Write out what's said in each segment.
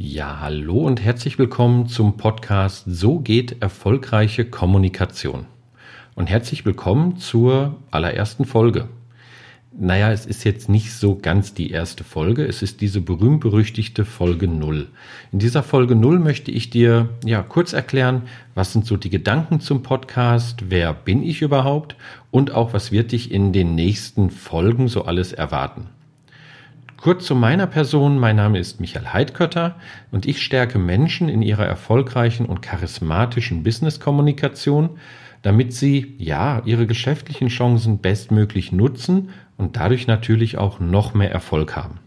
Ja, hallo und herzlich willkommen zum Podcast So geht erfolgreiche Kommunikation. Und herzlich willkommen zur allerersten Folge. Naja, es ist jetzt nicht so ganz die erste Folge, es ist diese berühmt-berüchtigte Folge Null. In dieser Folge Null möchte ich dir ja kurz erklären, was sind so die Gedanken zum Podcast, wer bin ich überhaupt und auch was wird dich in den nächsten Folgen so alles erwarten. Kurz zu meiner Person. Mein Name ist Michael Heidkötter und ich stärke Menschen in ihrer erfolgreichen und charismatischen Business-Kommunikation, damit sie, ja, ihre geschäftlichen Chancen bestmöglich nutzen und dadurch natürlich auch noch mehr Erfolg haben.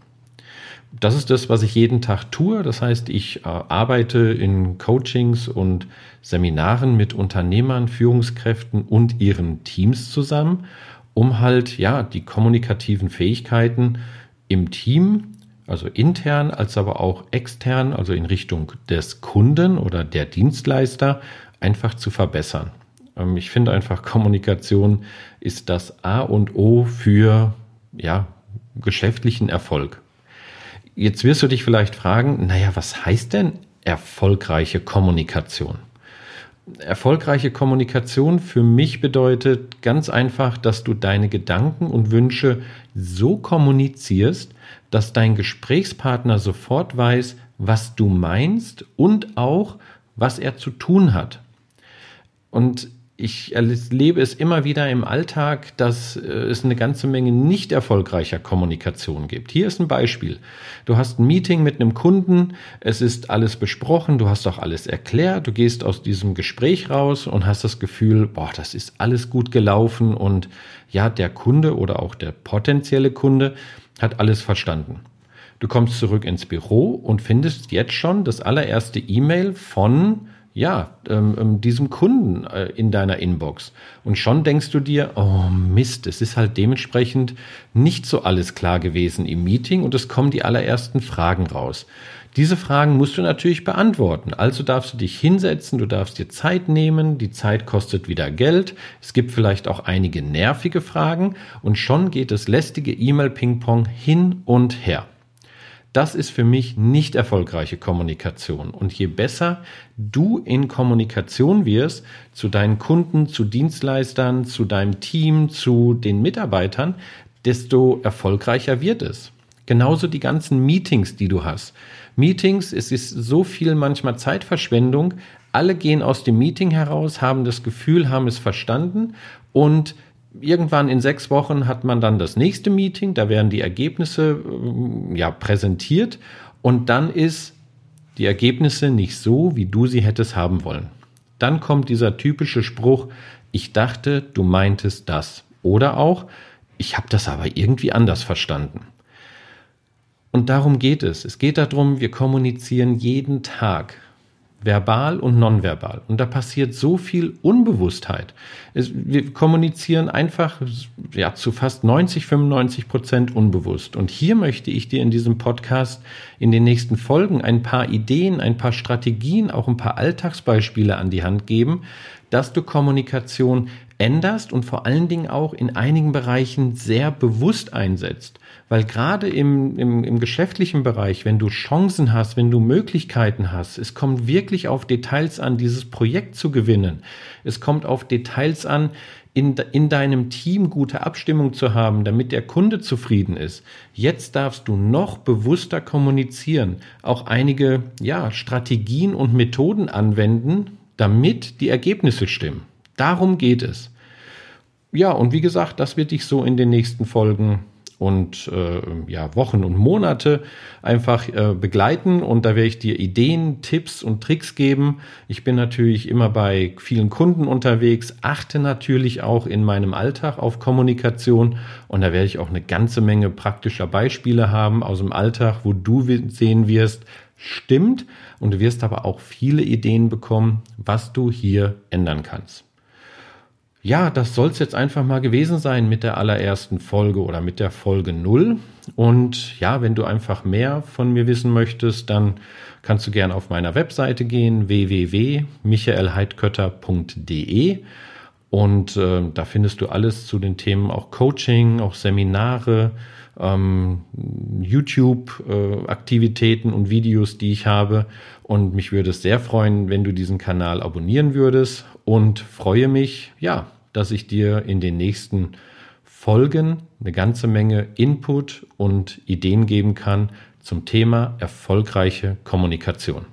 Das ist das, was ich jeden Tag tue. Das heißt, ich äh, arbeite in Coachings und Seminaren mit Unternehmern, Führungskräften und ihren Teams zusammen, um halt, ja, die kommunikativen Fähigkeiten im Team, also intern, als aber auch extern, also in Richtung des Kunden oder der Dienstleister, einfach zu verbessern. Ähm, ich finde einfach, Kommunikation ist das A und O für ja, geschäftlichen Erfolg. Jetzt wirst du dich vielleicht fragen, naja, was heißt denn erfolgreiche Kommunikation? Erfolgreiche Kommunikation für mich bedeutet ganz einfach, dass du deine Gedanken und Wünsche so kommunizierst, dass dein Gesprächspartner sofort weiß, was du meinst und auch, was er zu tun hat. Und ich erlebe es immer wieder im Alltag, dass äh, es eine ganze Menge nicht erfolgreicher Kommunikation gibt. Hier ist ein Beispiel. Du hast ein Meeting mit einem Kunden, es ist alles besprochen, du hast auch alles erklärt, du gehst aus diesem Gespräch raus und hast das Gefühl, boah, das ist alles gut gelaufen und ja, der Kunde oder auch der potenzielle Kunde hat alles verstanden. Du kommst zurück ins Büro und findest jetzt schon das allererste E-Mail von ja, ähm, ähm, diesem Kunden äh, in deiner Inbox. Und schon denkst du dir, oh Mist, es ist halt dementsprechend nicht so alles klar gewesen im Meeting und es kommen die allerersten Fragen raus. Diese Fragen musst du natürlich beantworten. Also darfst du dich hinsetzen, du darfst dir Zeit nehmen, die Zeit kostet wieder Geld. Es gibt vielleicht auch einige nervige Fragen und schon geht das lästige E-Mail-Ping-Pong hin und her. Das ist für mich nicht erfolgreiche Kommunikation. Und je besser du in Kommunikation wirst zu deinen Kunden, zu Dienstleistern, zu deinem Team, zu den Mitarbeitern, desto erfolgreicher wird es. Genauso die ganzen Meetings, die du hast. Meetings, es ist so viel manchmal Zeitverschwendung. Alle gehen aus dem Meeting heraus, haben das Gefühl, haben es verstanden und irgendwann in sechs Wochen hat man dann das nächste Meeting, da werden die Ergebnisse äh, ja präsentiert und dann ist die Ergebnisse nicht so, wie du sie hättest haben wollen. Dann kommt dieser typische Spruch, ich dachte, du meintest das. Oder auch, ich habe das aber irgendwie anders verstanden. Und darum geht es. Es geht darum, wir kommunizieren jeden Tag verbal und nonverbal. Und da passiert so viel Unbewusstheit. Es, wir kommunizieren einfach ja, zu fast 90, 95 Prozent unbewusst. Und hier möchte ich dir in diesem Podcast in den nächsten Folgen ein paar Ideen, ein paar Strategien, auch ein paar Alltagsbeispiele an die Hand geben, dass du Kommunikation änderst und vor allen Dingen auch in einigen Bereichen sehr bewusst einsetzt. Weil gerade im, im, im geschäftlichen Bereich, wenn du Chancen hast, wenn du Möglichkeiten hast, es kommt wirklich auf Details an, dieses Projekt zu gewinnen. Es kommt auf Details an, in, in deinem Team gute Abstimmung zu haben, damit der Kunde zufrieden ist. Jetzt darfst du noch bewusster kommunizieren, auch einige ja, Strategien und Methoden anwenden, damit die Ergebnisse stimmen. Darum geht es. Ja, und wie gesagt, das wird dich so in den nächsten Folgen und äh, ja, Wochen und Monate einfach äh, begleiten und da werde ich dir Ideen, Tipps und Tricks geben. Ich bin natürlich immer bei vielen Kunden unterwegs, achte natürlich auch in meinem Alltag auf Kommunikation und da werde ich auch eine ganze Menge praktischer Beispiele haben aus dem Alltag, wo du sehen wirst, stimmt und du wirst aber auch viele Ideen bekommen, was du hier ändern kannst. Ja, das soll es jetzt einfach mal gewesen sein mit der allerersten Folge oder mit der Folge null. Und ja, wenn du einfach mehr von mir wissen möchtest, dann kannst du gerne auf meiner Webseite gehen, www.michaelheidkötter.de. Und äh, da findest du alles zu den Themen auch Coaching, auch Seminare, ähm, YouTube-Aktivitäten äh, und Videos, die ich habe. Und mich würde es sehr freuen, wenn du diesen Kanal abonnieren würdest und freue mich, ja, dass ich dir in den nächsten Folgen eine ganze Menge Input und Ideen geben kann zum Thema erfolgreiche Kommunikation.